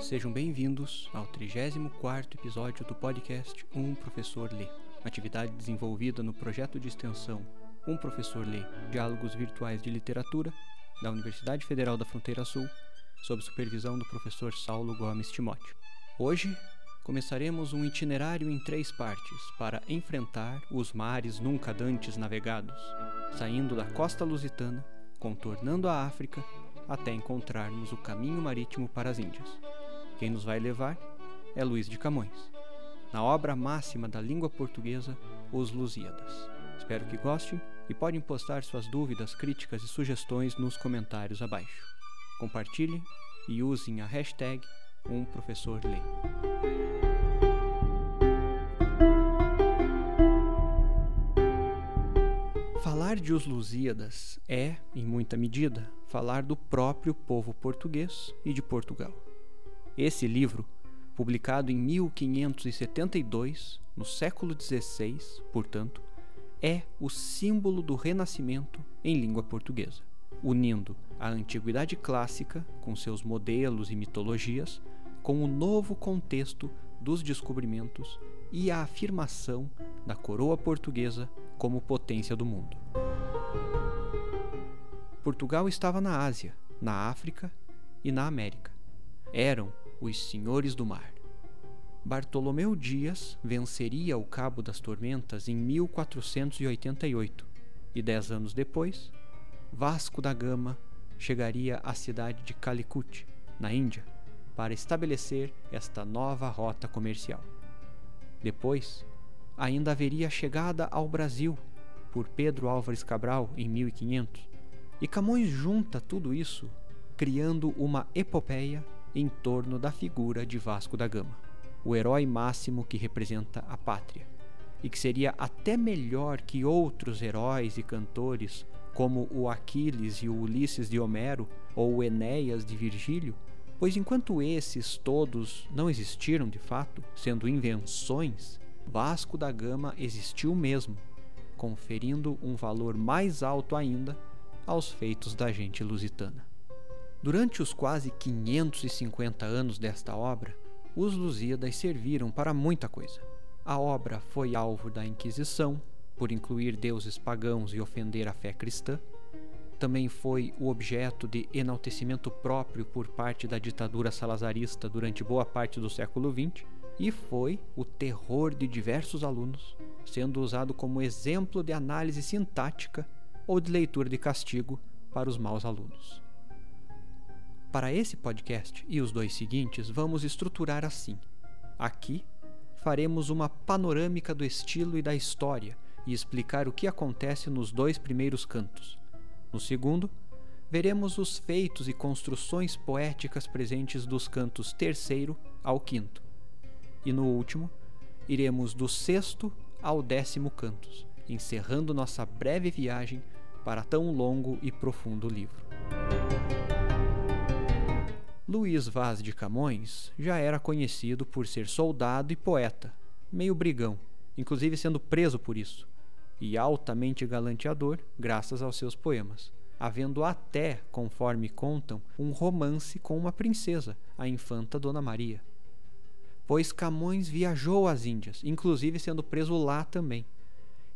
Sejam bem-vindos ao 34º episódio do podcast Um Professor Lê, atividade desenvolvida no projeto de extensão Um Professor Lê Diálogos Virtuais de Literatura da Universidade Federal da Fronteira Sul, sob supervisão do professor Saulo Gomes Timóteo. Hoje começaremos um itinerário em três partes para enfrentar os mares nunca dantes navegados, saindo da costa lusitana, contornando a África até encontrarmos o caminho marítimo para as Índias. Quem nos vai levar é Luís de Camões, na obra máxima da língua portuguesa, Os Lusíadas. Espero que gostem e podem postar suas dúvidas, críticas e sugestões nos comentários abaixo. Compartilhem e usem a hashtag um. Falar de Os Lusíadas é, em muita medida, falar do próprio povo português e de Portugal. Esse livro, publicado em 1572, no século XVI, portanto, é o símbolo do renascimento em língua portuguesa, unindo a antiguidade clássica, com seus modelos e mitologias, com o novo contexto dos descobrimentos e a afirmação da coroa portuguesa como potência do mundo. Portugal estava na Ásia, na África e na América. Eram os senhores do mar. Bartolomeu Dias venceria o Cabo das Tormentas em 1488 e dez anos depois, Vasco da Gama chegaria à cidade de Calicut, na Índia, para estabelecer esta nova rota comercial. Depois, ainda haveria a chegada ao Brasil por Pedro Álvares Cabral em 1500, e Camões junta tudo isso, criando uma epopeia em torno da figura de Vasco da Gama, o herói máximo que representa a pátria, e que seria até melhor que outros heróis e cantores, como o Aquiles e o Ulisses de Homero ou o Enéas de Virgílio, pois enquanto esses todos não existiram de fato, sendo invenções, Vasco da Gama existiu mesmo, conferindo um valor mais alto ainda aos feitos da gente lusitana. Durante os quase 550 anos desta obra, os Lusíadas serviram para muita coisa. A obra foi alvo da Inquisição, por incluir deuses pagãos e ofender a fé cristã. Também foi o objeto de enaltecimento próprio por parte da ditadura salazarista durante boa parte do século XX e foi o terror de diversos alunos, sendo usado como exemplo de análise sintática ou de leitura de castigo para os maus alunos. Para esse podcast e os dois seguintes, vamos estruturar assim. Aqui faremos uma panorâmica do estilo e da história e explicar o que acontece nos dois primeiros cantos. No segundo, veremos os feitos e construções poéticas presentes dos cantos terceiro ao quinto. E no último, iremos do sexto ao décimo cantos, encerrando nossa breve viagem para tão longo e profundo livro. Luís Vaz de Camões já era conhecido por ser soldado e poeta, meio brigão, inclusive sendo preso por isso, e altamente galanteador graças aos seus poemas, havendo até, conforme contam, um romance com uma princesa, a infanta Dona Maria. Pois Camões viajou às Índias, inclusive sendo preso lá também.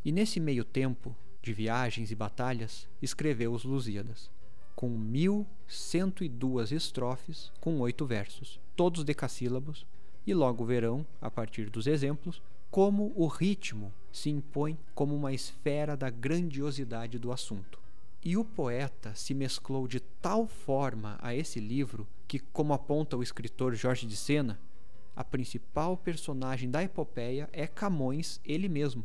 E nesse meio tempo de viagens e batalhas, escreveu os Lusíadas com mil cento e duas estrofes com oito versos, todos decassílabos, e logo verão, a partir dos exemplos, como o ritmo se impõe como uma esfera da grandiosidade do assunto. E o poeta se mesclou de tal forma a esse livro que, como aponta o escritor Jorge de Sena, a principal personagem da epopeia é Camões ele mesmo.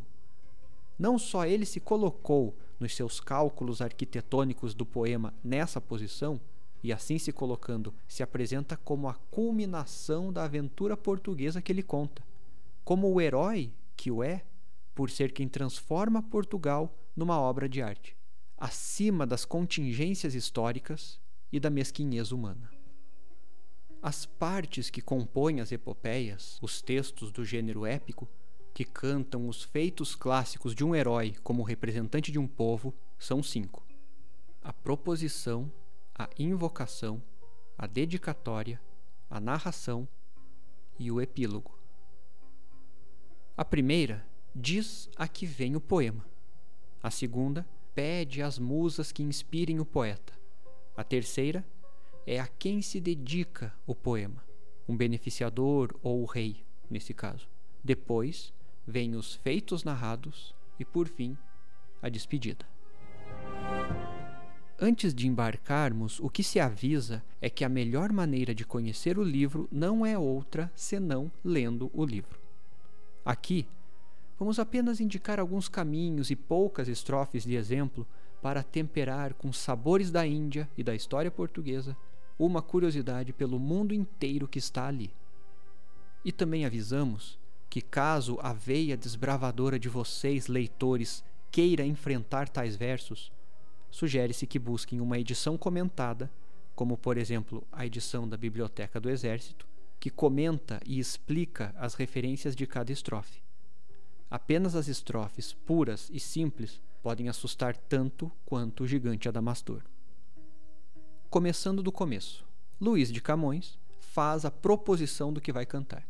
Não só ele se colocou nos seus cálculos arquitetônicos do poema nessa posição, e assim se colocando, se apresenta como a culminação da aventura portuguesa que ele conta, como o herói que o é, por ser quem transforma Portugal numa obra de arte, acima das contingências históricas e da mesquinhez humana. As partes que compõem as epopeias, os textos do gênero épico, que cantam os feitos clássicos de um herói como representante de um povo são cinco: a proposição, a invocação, a dedicatória, a narração e o epílogo. A primeira diz a que vem o poema. A segunda pede às musas que inspirem o poeta. A terceira é a quem se dedica o poema, um beneficiador ou o rei, nesse caso. Depois vêm os feitos narrados e, por fim, a despedida. Antes de embarcarmos, o que se avisa é que a melhor maneira de conhecer o livro não é outra senão lendo o livro. Aqui, vamos apenas indicar alguns caminhos e poucas estrofes de exemplo para temperar com sabores da Índia e da história portuguesa uma curiosidade pelo mundo inteiro que está ali. E também avisamos que, caso a veia desbravadora de vocês, leitores, queira enfrentar tais versos, sugere-se que busquem uma edição comentada, como por exemplo a edição da Biblioteca do Exército, que comenta e explica as referências de cada estrofe. Apenas as estrofes puras e simples podem assustar tanto quanto o gigante Adamastor. Começando do começo, Luís de Camões faz a proposição do que vai cantar.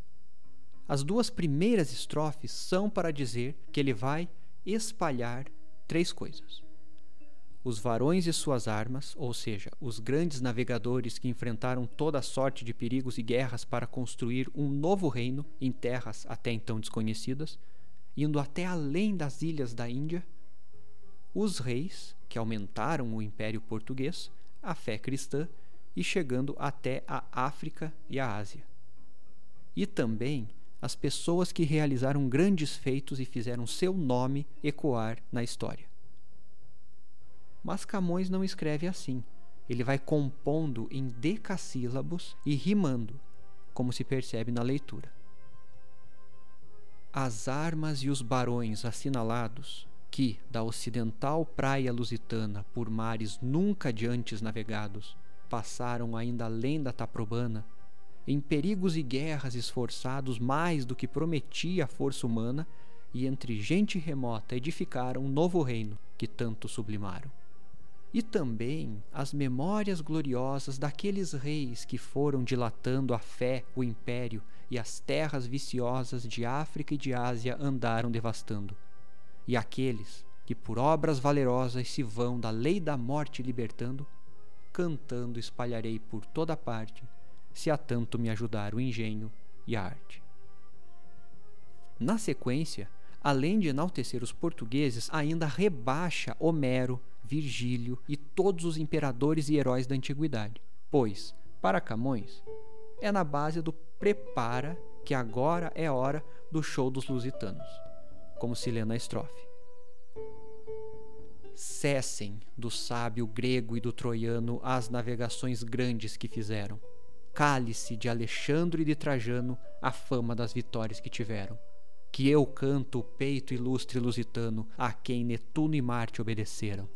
As duas primeiras estrofes são para dizer que ele vai espalhar três coisas: os varões e suas armas, ou seja, os grandes navegadores que enfrentaram toda sorte de perigos e guerras para construir um novo reino em terras até então desconhecidas, indo até além das ilhas da Índia, os reis, que aumentaram o império português, a fé cristã e chegando até a África e a Ásia. E também as pessoas que realizaram grandes feitos e fizeram seu nome ecoar na história. Mas Camões não escreve assim. Ele vai compondo em decassílabos e rimando, como se percebe na leitura. As armas e os barões assinalados, que, da ocidental praia lusitana, por mares nunca de antes navegados, passaram ainda além da Taprobana, em perigos e guerras esforçados mais do que prometia a força humana, e entre gente remota edificaram um novo reino que tanto sublimaram e também as memórias gloriosas daqueles reis que foram dilatando a fé, o império e as terras viciosas de África e de Ásia andaram devastando, e aqueles que por obras valerosas se vão da lei da morte libertando, cantando espalharei por toda parte, se a tanto me ajudar o engenho e a arte. Na sequência, além de enaltecer os portugueses, ainda rebaixa Homero Virgílio e todos os imperadores e heróis da antiguidade. Pois, para Camões, é na base do prepara que agora é hora do show dos lusitanos, como se lê na estrofe. Cessem do sábio grego e do troiano as navegações grandes que fizeram. Cale-se de Alexandre e de Trajano a fama das vitórias que tiveram. Que eu canto o peito ilustre lusitano a quem Netuno e Marte obedeceram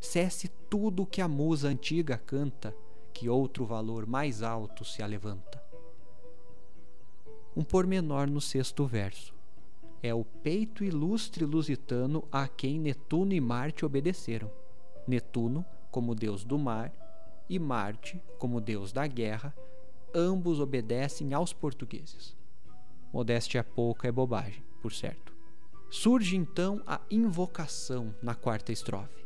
cesse tudo que a musa antiga canta, que outro valor mais alto se alevanta. Um pormenor no sexto verso. É o peito ilustre lusitano a quem Netuno e Marte obedeceram. Netuno, como deus do mar, e Marte, como deus da guerra, ambos obedecem aos portugueses. Modéstia pouca é bobagem, por certo. Surge então a invocação na quarta estrofe.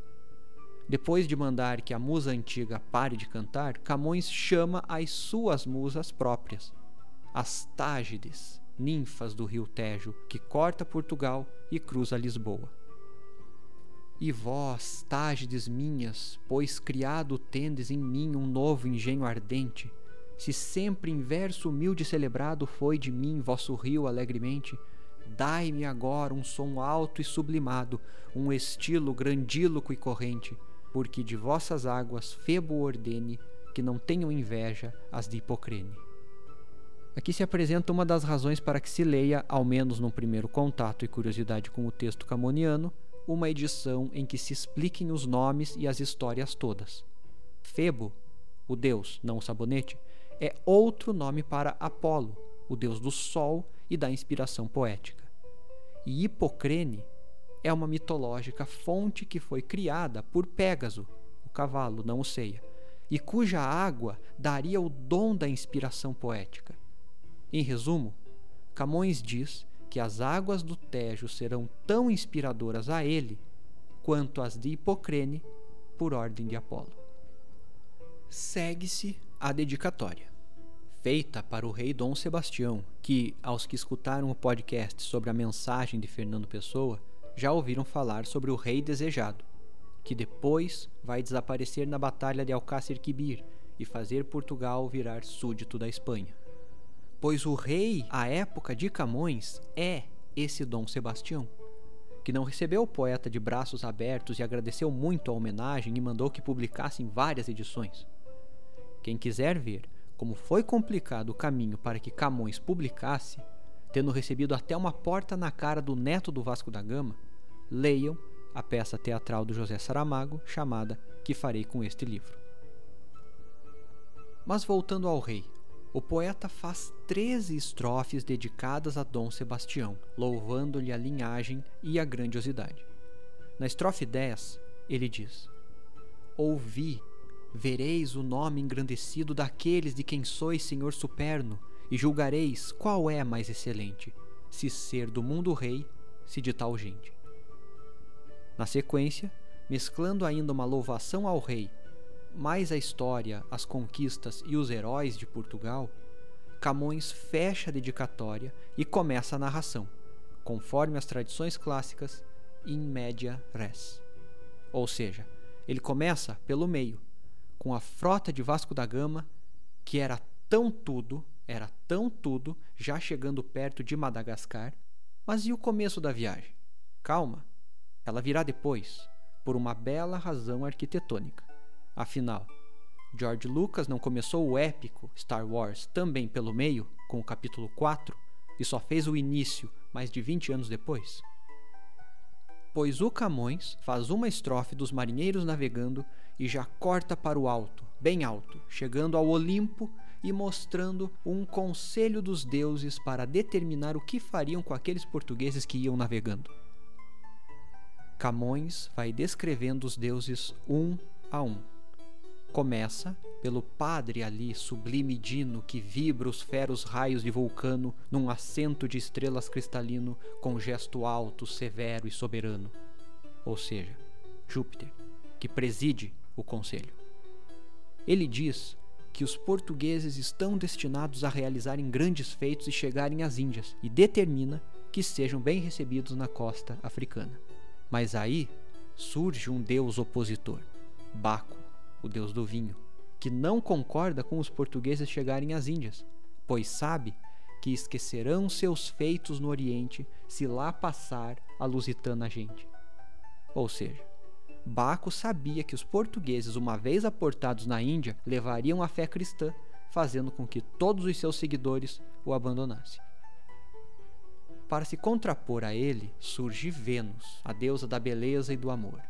Depois de mandar que a musa antiga pare de cantar, Camões chama as suas musas próprias, as Tágides, ninfas do rio Tejo, que corta Portugal e cruza Lisboa. E vós, Tágides minhas, pois criado tendes em mim um novo engenho ardente, se sempre em verso humilde celebrado foi de mim vosso rio alegremente, dai-me agora um som alto e sublimado, um estilo grandíloco e corrente, porque de vossas águas Febo ordene que não tenham inveja as de Hipocrene. Aqui se apresenta uma das razões para que se leia, ao menos num primeiro contato e curiosidade com o texto camoniano, uma edição em que se expliquem os nomes e as histórias todas. Febo, o deus, não o sabonete, é outro nome para Apolo, o deus do sol e da inspiração poética. E Hipocrene é uma mitológica fonte que foi criada por Pégaso, o cavalo não o ceia, e cuja água daria o dom da inspiração poética. Em resumo, Camões diz que as águas do Tejo serão tão inspiradoras a ele quanto as de Hipocrene por ordem de Apolo. Segue-se a dedicatória, feita para o rei Dom Sebastião, que, aos que escutaram o podcast sobre a mensagem de Fernando Pessoa, já ouviram falar sobre o rei desejado, que depois vai desaparecer na Batalha de Alcácer Quibir e fazer Portugal virar súdito da Espanha pois o rei, à época de Camões, é esse Dom Sebastião, que não recebeu o poeta de braços abertos e agradeceu muito a homenagem e mandou que publicassem várias edições. Quem quiser ver como foi complicado o caminho para que Camões publicasse, tendo recebido até uma porta na cara do neto do Vasco da Gama, leiam a peça teatral do José Saramago chamada Que Farei com Este Livro. Mas voltando ao rei, o poeta faz 13 estrofes dedicadas a Dom Sebastião, louvando-lhe a linhagem e a grandiosidade. Na estrofe 10, ele diz: Ouvi, vereis o nome engrandecido daqueles de quem sois senhor superno, e julgareis qual é mais excelente, se ser do mundo rei, se de tal gente. Na sequência, mesclando ainda uma louvação ao rei mais a história, as conquistas e os heróis de Portugal, Camões fecha a dedicatória e começa a narração, conforme as tradições clássicas, in media res. Ou seja, ele começa pelo meio, com a frota de Vasco da Gama, que era tão tudo, era tão tudo, já chegando perto de Madagascar. Mas e o começo da viagem? Calma, ela virá depois, por uma bela razão arquitetônica. Afinal, George Lucas não começou o épico Star Wars também pelo meio, com o capítulo 4, e só fez o início mais de 20 anos depois? Pois o Camões faz uma estrofe dos marinheiros navegando e já corta para o alto, bem alto, chegando ao Olimpo e mostrando um conselho dos deuses para determinar o que fariam com aqueles portugueses que iam navegando. Camões vai descrevendo os deuses um a um Começa pelo padre ali, sublime dino, que vibra os feros raios de vulcano num assento de estrelas cristalino com gesto alto, severo e soberano. Ou seja, Júpiter, que preside o conselho. Ele diz que os portugueses estão destinados a realizarem grandes feitos e chegarem às Índias, e determina que sejam bem recebidos na costa africana. Mas aí surge um deus opositor, Baco o deus do vinho, que não concorda com os portugueses chegarem às Índias, pois sabe que esquecerão seus feitos no Oriente se lá passar a lusitana gente. Ou seja, Baco sabia que os portugueses, uma vez aportados na Índia, levariam a fé cristã, fazendo com que todos os seus seguidores o abandonassem. Para se contrapor a ele, surge Vênus, a deusa da beleza e do amor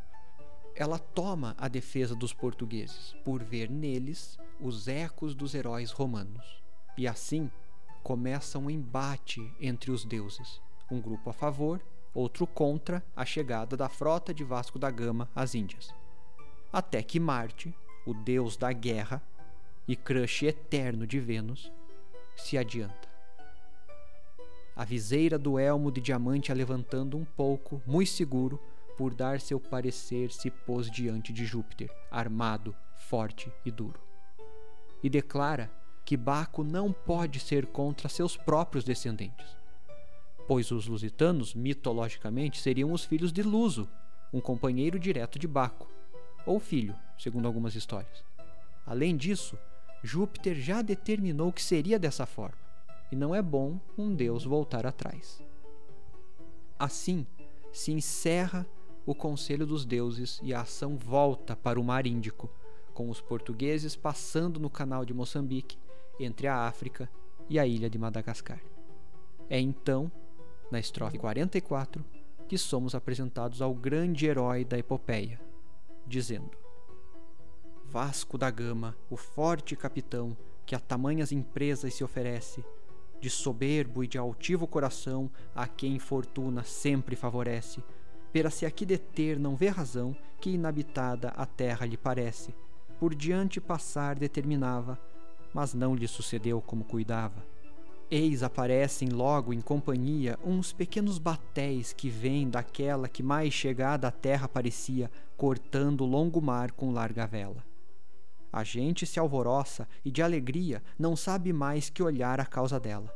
ela toma a defesa dos portugueses por ver neles os ecos dos heróis romanos. E assim começa um embate entre os deuses, um grupo a favor, outro contra a chegada da frota de Vasco da Gama às Índias. Até que Marte, o deus da guerra e crush eterno de Vênus, se adianta. A viseira do elmo de diamante a levantando um pouco, muito seguro, por dar seu parecer, se pôs diante de Júpiter, armado, forte e duro. E declara que Baco não pode ser contra seus próprios descendentes, pois os lusitanos, mitologicamente, seriam os filhos de Luso, um companheiro direto de Baco, ou filho, segundo algumas histórias. Além disso, Júpiter já determinou que seria dessa forma, e não é bom um deus voltar atrás. Assim, se encerra o conselho dos deuses e a ação volta para o mar Índico, com os portugueses passando no canal de Moçambique, entre a África e a ilha de Madagascar. É então, na estrofe 44, que somos apresentados ao grande herói da epopeia, dizendo: Vasco da Gama, o forte capitão que a tamanhas empresas se oferece, de soberbo e de altivo coração, a quem fortuna sempre favorece, Pera se aqui deter não vê razão que inabitada a terra lhe parece. Por diante passar determinava, mas não lhe sucedeu como cuidava. Eis aparecem logo em companhia uns pequenos batéis que vêm daquela que mais chegada à terra parecia, cortando o longo mar com larga vela. A gente se alvoroça e de alegria não sabe mais que olhar a causa dela.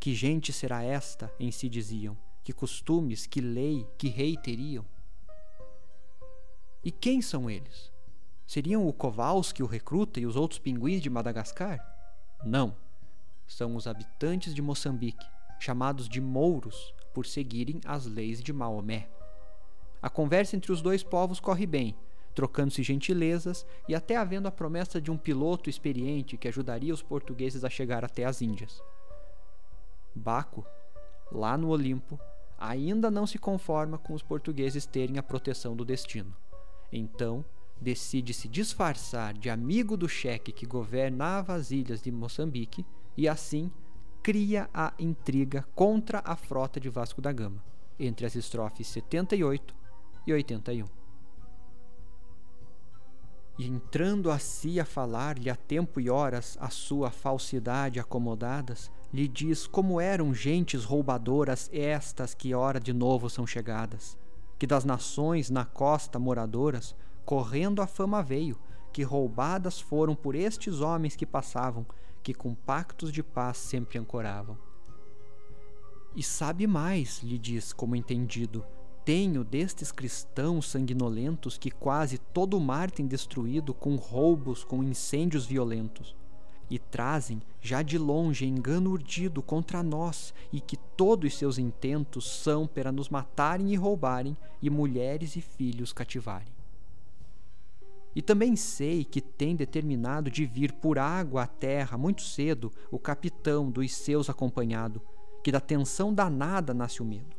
Que gente será esta, em si diziam, que costumes, que lei, que rei teriam? E quem são eles? Seriam o Kowalski, o recruta e os outros pinguins de Madagascar? Não são os habitantes de Moçambique, chamados de mouros por seguirem as leis de Maomé. A conversa entre os dois povos corre bem, trocando-se gentilezas e até havendo a promessa de um piloto experiente que ajudaria os portugueses a chegar até as Índias. Baco, lá no Olimpo, ainda não se conforma com os portugueses terem a proteção do destino. Então, decide se disfarçar de amigo do cheque que governava as ilhas de Moçambique e assim cria a intriga contra a frota de Vasco da Gama, entre as estrofes 78 e 81. E entrando a si a falar-lhe a tempo e horas a sua falsidade acomodadas, lhe diz como eram gentes roubadoras estas que ora de novo são chegadas, que das nações na costa moradoras, correndo a fama veio, que roubadas foram por estes homens que passavam, que com pactos de paz sempre ancoravam. E sabe mais, lhe diz como entendido, tenho destes cristãos sanguinolentos que quase todo o mar tem destruído com roubos, com incêndios violentos, e trazem já de longe engano urdido contra nós, e que todos seus intentos são para nos matarem e roubarem, e mulheres e filhos cativarem. E também sei que tem determinado de vir por água à terra muito cedo o capitão dos seus acompanhado, que da tensão danada nasce o medo.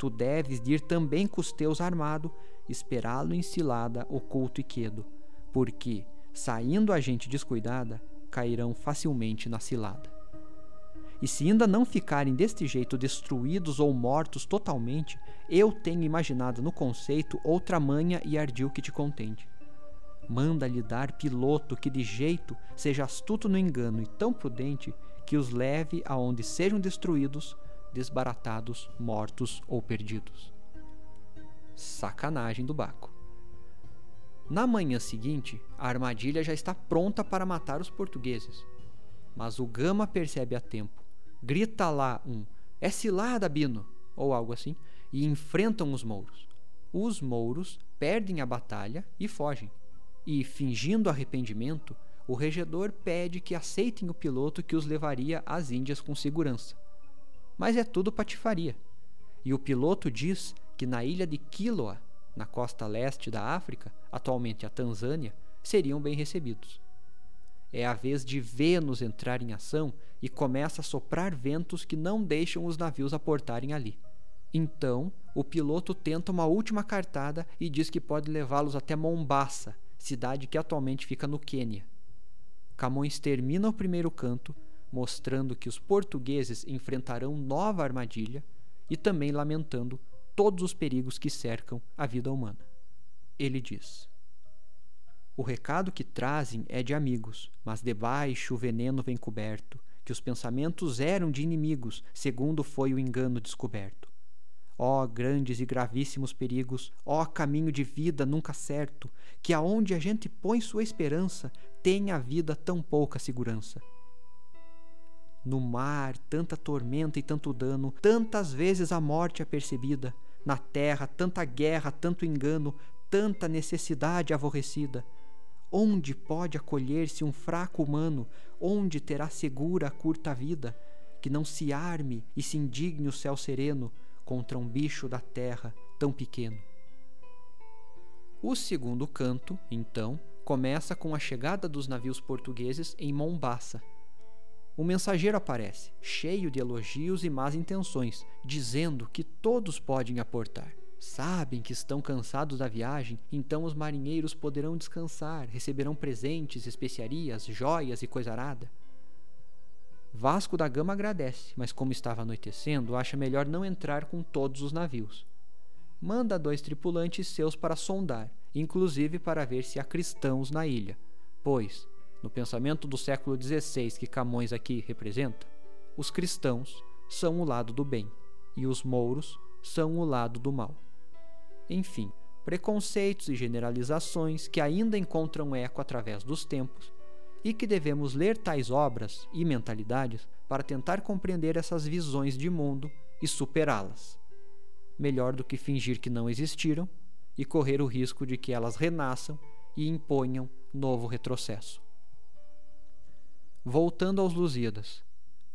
Tu deves ir também com os teus armado, esperá-lo em cilada, oculto e quedo, porque, saindo a gente descuidada, cairão facilmente na cilada. E se ainda não ficarem deste jeito destruídos ou mortos totalmente, eu tenho imaginado no conceito outra manha e ardil que te contente manda-lhe dar piloto que de jeito seja astuto no engano e tão prudente que os leve aonde sejam destruídos, desbaratados, mortos ou perdidos. Sacanagem do Baco. Na manhã seguinte, a armadilha já está pronta para matar os portugueses. Mas o Gama percebe a tempo. Grita lá um: É cilada, Bino! ou algo assim, e enfrentam os mouros. Os mouros perdem a batalha e fogem e, fingindo arrependimento, o regedor pede que aceitem o piloto que os levaria às Índias com segurança. Mas é tudo patifaria. E o piloto diz que na ilha de Quiloa, na costa leste da África, atualmente a Tanzânia, seriam bem recebidos. É a vez de Vênus entrar em ação e começa a soprar ventos que não deixam os navios aportarem ali. Então, o piloto tenta uma última cartada e diz que pode levá-los até Mombasa, cidade que atualmente fica no Quênia. Camões termina o primeiro canto mostrando que os portugueses enfrentarão nova armadilha e também lamentando todos os perigos que cercam a vida humana. Ele diz: O recado que trazem é de amigos, mas debaixo o veneno vem coberto, que os pensamentos eram de inimigos, segundo foi o engano descoberto. Ó oh, grandes e gravíssimos perigos, ó oh, caminho de vida nunca certo, que aonde a gente põe sua esperança, tem a vida tão pouca segurança. No mar, tanta tormenta e tanto dano, tantas vezes a morte é percebida, na terra, tanta guerra, tanto engano, tanta necessidade aborrecida. Onde pode acolher-se um fraco humano? Onde terá segura a curta vida? Que não se arme e se indigne o céu sereno, contra um bicho da terra tão pequeno. O segundo canto, então, começa com a chegada dos navios portugueses em Mombasa. O mensageiro aparece, cheio de elogios e más intenções, dizendo que todos podem aportar. Sabem que estão cansados da viagem, então os marinheiros poderão descansar, receberão presentes, especiarias, joias e coisa arada. Vasco da Gama agradece, mas como estava anoitecendo, acha melhor não entrar com todos os navios. manda dois tripulantes seus para sondar, inclusive para ver se há cristãos na ilha, pois, no pensamento do século XVI que Camões aqui representa, os cristãos são o lado do bem e os mouros são o lado do mal. Enfim, preconceitos e generalizações que ainda encontram eco através dos tempos e que devemos ler tais obras e mentalidades para tentar compreender essas visões de mundo e superá-las. Melhor do que fingir que não existiram e correr o risco de que elas renasçam e imponham novo retrocesso. Voltando aos Lusíadas,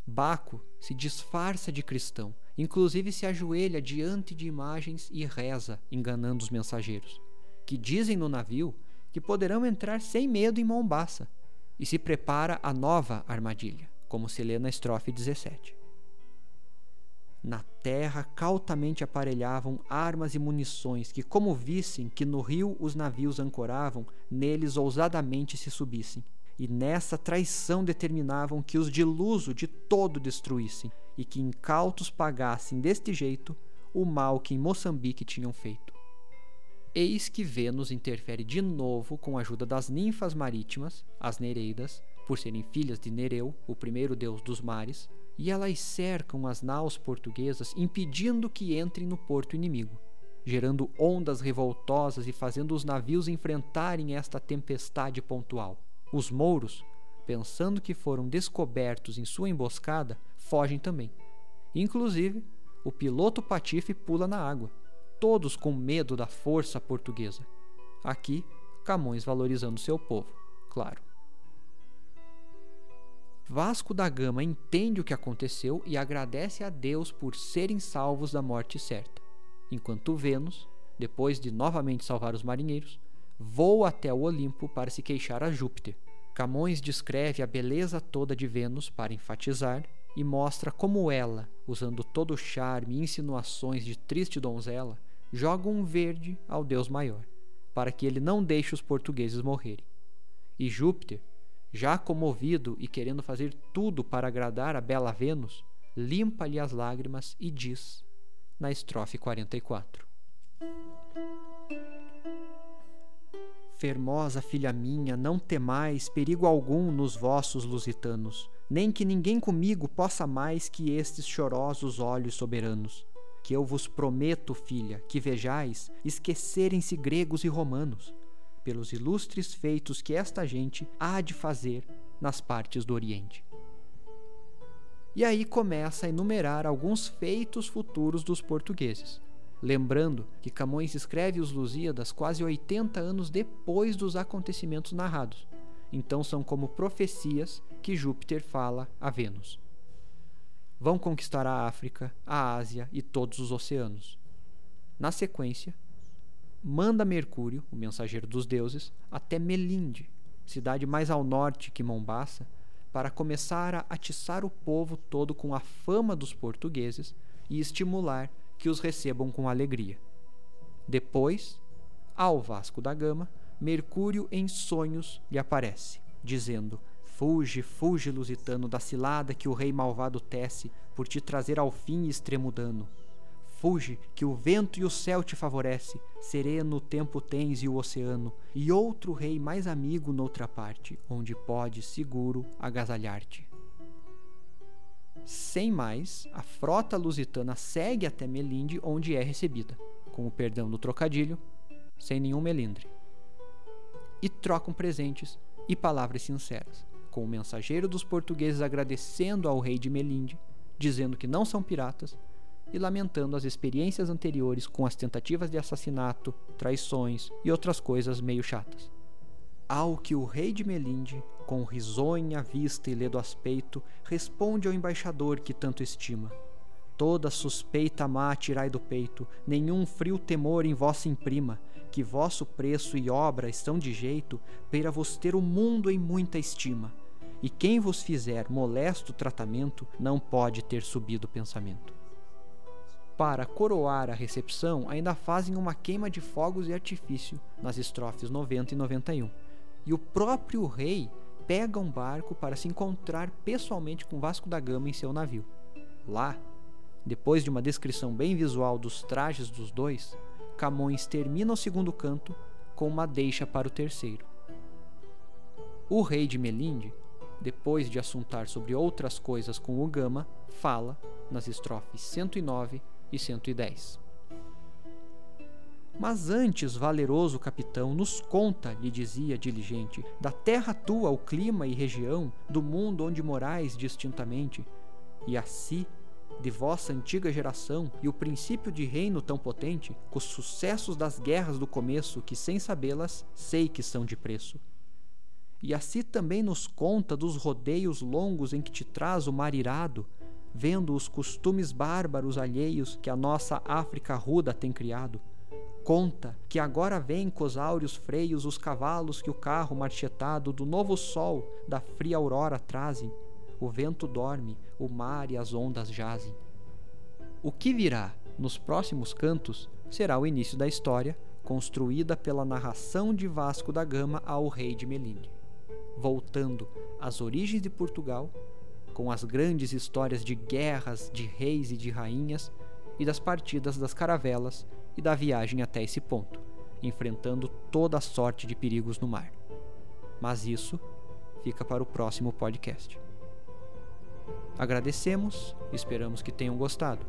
Baco se disfarça de cristão, inclusive se ajoelha diante de imagens e reza, enganando os mensageiros, que dizem no navio que poderão entrar sem medo em Mombaça, e se prepara a nova armadilha, como se lê na estrofe 17. Na terra cautamente aparelhavam armas e munições que, como vissem que no rio os navios ancoravam, neles ousadamente se subissem e nessa traição determinavam que os de luso de todo destruíssem, e que incautos pagassem deste jeito o mal que em Moçambique tinham feito. Eis que Vênus interfere de novo com a ajuda das ninfas marítimas, as Nereidas, por serem filhas de Nereu, o primeiro deus dos mares, e elas cercam as naus portuguesas, impedindo que entrem no porto inimigo, gerando ondas revoltosas e fazendo os navios enfrentarem esta tempestade pontual. Os mouros, pensando que foram descobertos em sua emboscada, fogem também. Inclusive, o piloto Patife pula na água, todos com medo da força portuguesa. Aqui, Camões valorizando seu povo, claro. Vasco da Gama entende o que aconteceu e agradece a Deus por serem salvos da morte certa, enquanto Vênus, depois de novamente salvar os marinheiros, voa até o Olimpo para se queixar a Júpiter. Camões descreve a beleza toda de Vênus para enfatizar e mostra como ela, usando todo o charme e insinuações de triste donzela, joga um verde ao Deus maior, para que ele não deixe os portugueses morrerem. E Júpiter, já comovido e querendo fazer tudo para agradar a bela Vênus, limpa-lhe as lágrimas e diz, na estrofe 44: Fermosa filha minha, não temais perigo algum nos vossos lusitanos, nem que ninguém comigo possa mais que estes chorosos olhos soberanos. Que eu vos prometo, filha, que vejais esquecerem-se gregos e romanos, pelos ilustres feitos que esta gente há de fazer nas partes do Oriente. E aí começa a enumerar alguns feitos futuros dos portugueses Lembrando que Camões escreve os Lusíadas quase 80 anos depois dos acontecimentos narrados, então são como profecias que Júpiter fala a Vênus. Vão conquistar a África, a Ásia e todos os oceanos. Na sequência, manda Mercúrio, o mensageiro dos deuses, até Melinde, cidade mais ao norte que Mombaça, para começar a atiçar o povo todo com a fama dos portugueses e estimular que os recebam com alegria. Depois, ao Vasco da Gama, Mercúrio em sonhos lhe aparece, dizendo: Fuge, fuge, lusitano, da cilada que o rei malvado tece por te trazer ao fim extremo dano. Fuge, que o vento e o céu te favorece, sereno o tempo tens e o oceano, e outro rei mais amigo noutra parte, onde pode seguro agasalhar-te. Sem mais, a frota lusitana segue até Melinde, onde é recebida, com o perdão do trocadilho, sem nenhum melindre. E trocam presentes e palavras sinceras, com o mensageiro dos portugueses agradecendo ao rei de Melinde, dizendo que não são piratas e lamentando as experiências anteriores com as tentativas de assassinato, traições e outras coisas meio chatas. Ao que o rei de Melinde, com risonha vista e ledo aspeito, responde ao embaixador que tanto estima: Toda suspeita má tirai do peito, nenhum frio temor em vós imprima, que vosso preço e obra estão de jeito para vos ter o mundo em muita estima. E quem vos fizer molesto tratamento não pode ter subido pensamento. Para coroar a recepção, ainda fazem uma queima de fogos e artifício nas estrofes 90 e 91 e o próprio rei pega um barco para se encontrar pessoalmente com Vasco da Gama em seu navio. Lá, depois de uma descrição bem visual dos trajes dos dois, Camões termina o segundo canto com uma deixa para o terceiro. O rei de Melinde, depois de assuntar sobre outras coisas com o Gama, fala nas estrofes 109 e 110. Mas antes, valeroso capitão, nos conta, lhe dizia diligente, da terra tua o clima e região, do mundo onde morais distintamente, e assim de vossa antiga geração e o princípio de reino tão potente, com os sucessos das guerras do começo, que sem sabê-las, sei que são de preço. E assim também nos conta dos rodeios longos em que te traz o mar irado, vendo os costumes bárbaros alheios que a nossa África ruda tem criado. Conta que agora vem os áureos freios os cavalos que o carro marchetado do novo sol da fria aurora trazem, o vento dorme, o mar e as ondas jazem. O que virá nos próximos cantos será o início da história, construída pela narração de Vasco da Gama ao rei de Melinde, voltando às origens de Portugal, com as grandes histórias de guerras, de reis e de rainhas, e das partidas das caravelas e da viagem até esse ponto, enfrentando toda a sorte de perigos no mar. Mas isso fica para o próximo podcast. Agradecemos esperamos que tenham gostado.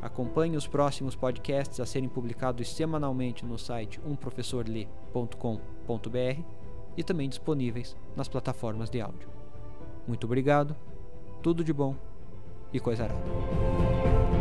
Acompanhe os próximos podcasts a serem publicados semanalmente no site umprofessorle.com.br e também disponíveis nas plataformas de áudio. Muito obrigado, tudo de bom e coisa arada.